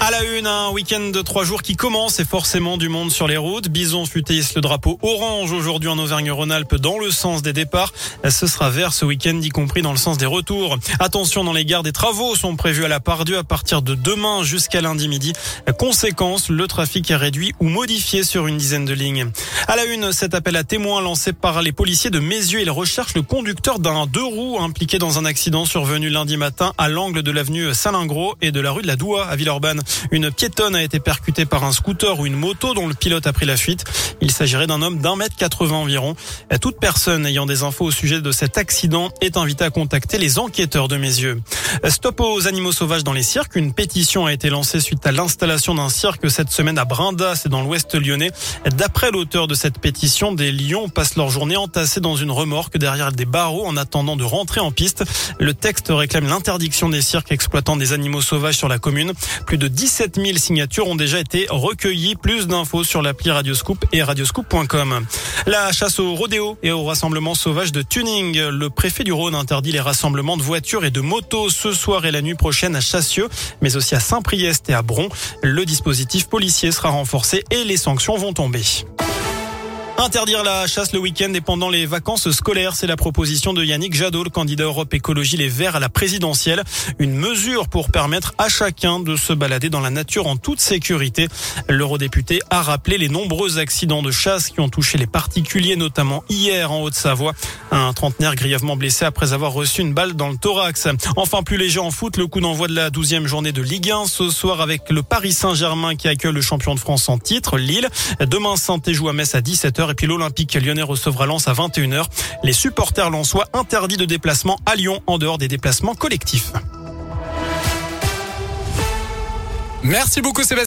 À la une, un week-end de trois jours qui commence et forcément du monde sur les routes. Bison futé le drapeau orange aujourd'hui en Auvergne-Rhône-Alpes dans le sens des départs. Ce sera vert ce week-end, y compris dans le sens des retours. Attention dans les gares, des travaux sont prévus à la Pardieu à partir de demain jusqu'à lundi midi. Conséquence, le trafic est réduit ou modifié sur une dizaine de lignes. À la une, cet appel à témoins lancé par les policiers de Mézieux. Ils recherchent le conducteur d'un deux roues impliqué dans un accident survenu lundi matin à l'angle de l'avenue Salingro et de la rue de la Doua à Villeurbanne. Une piétonne a été percutée par un scooter ou une moto dont le pilote a pris la fuite. Il s'agirait d'un homme d'un mètre 80 environ. Toute personne ayant des infos au sujet de cet accident est invitée à contacter les enquêteurs de mes yeux. Stop aux animaux sauvages dans les cirques. Une pétition a été lancée suite à l'installation d'un cirque cette semaine à Brindas et dans l'ouest lyonnais. D'après l'auteur de cette pétition, des lions passent leur journée entassés dans une remorque derrière des barreaux en attendant de rentrer en piste. Le texte réclame l'interdiction des cirques exploitant des animaux sauvages sur la commune. Plus de 17 000 signatures ont déjà été recueillies. Plus d'infos sur l'appli Radioscoop et radioscoop.com. La chasse au rodéo et au rassemblement sauvage de tuning. Le préfet du Rhône interdit les rassemblements de voitures et de motos ce soir et la nuit prochaine à Chassieux, mais aussi à Saint-Priest et à Bron. Le dispositif policier sera renforcé et les sanctions vont tomber. Interdire la chasse le week-end et pendant les vacances scolaires, c'est la proposition de Yannick Jadot, le candidat Europe Écologie Les Verts à la présidentielle. Une mesure pour permettre à chacun de se balader dans la nature en toute sécurité. L'eurodéputé a rappelé les nombreux accidents de chasse qui ont touché les particuliers, notamment hier en Haute-Savoie. Un trentenaire grièvement blessé après avoir reçu une balle dans le thorax. Enfin, plus léger en foot, le coup d'envoi de la douzième journée de Ligue 1 ce soir avec le Paris Saint-Germain qui accueille le champion de France en titre, Lille. Demain, saint joue à Metz à 17h et puis l'Olympique lyonnais recevra Lens à 21h. Les supporters lensois interdits de déplacement à Lyon en dehors des déplacements collectifs. Merci beaucoup Sébastien.